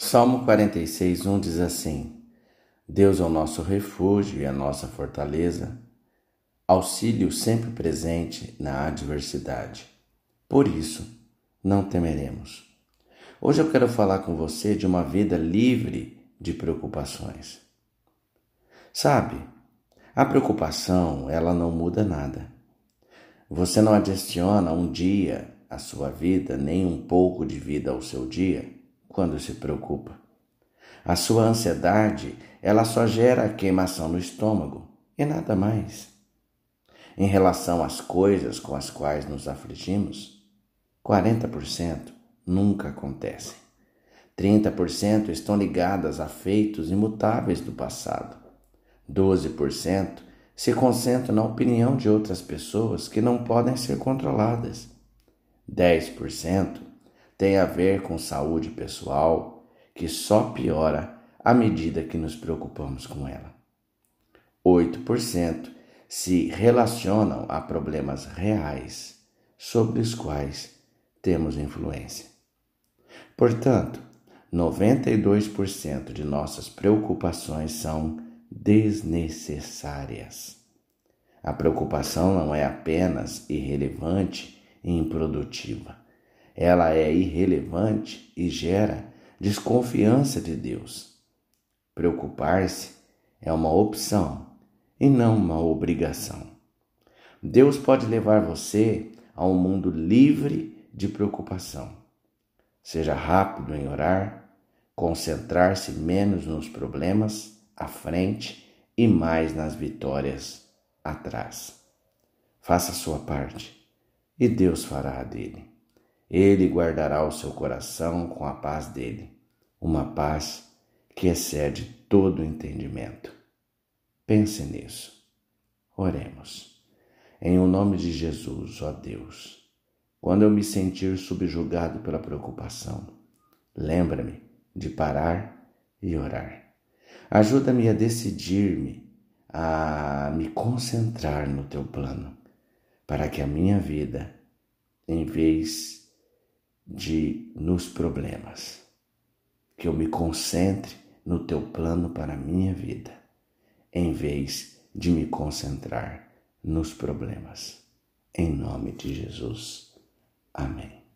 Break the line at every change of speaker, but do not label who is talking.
Salmo 46, 1 diz assim: Deus é o nosso refúgio e a nossa fortaleza, auxílio sempre presente na adversidade. Por isso, não temeremos. Hoje eu quero falar com você de uma vida livre de preocupações. Sabe, a preocupação, ela não muda nada. Você não adiciona um dia à sua vida, nem um pouco de vida ao seu dia quando se preocupa. A sua ansiedade, ela só gera queimação no estômago e nada mais. Em relação às coisas com as quais nos afligimos, 40% nunca acontecem. 30% estão ligadas a feitos imutáveis do passado. 12% se concentram na opinião de outras pessoas que não podem ser controladas. 10% tem a ver com saúde pessoal, que só piora à medida que nos preocupamos com ela. 8% se relacionam a problemas reais sobre os quais temos influência. Portanto, 92% de nossas preocupações são desnecessárias. A preocupação não é apenas irrelevante e improdutiva ela é irrelevante e gera desconfiança de Deus. Preocupar-se é uma opção e não uma obrigação. Deus pode levar você a um mundo livre de preocupação. Seja rápido em orar, concentrar-se menos nos problemas à frente e mais nas vitórias atrás. Faça a sua parte e Deus fará a dele. Ele guardará o seu coração com a paz dele, uma paz que excede todo entendimento. Pense nisso. Oremos. Em o nome de Jesus, ó Deus, quando eu me sentir subjugado pela preocupação, lembra-me de parar e orar. Ajuda-me a decidir-me, a me concentrar no teu plano, para que a minha vida, em vez de nos problemas. Que eu me concentre no teu plano para a minha vida, em vez de me concentrar nos problemas. Em nome de Jesus. Amém.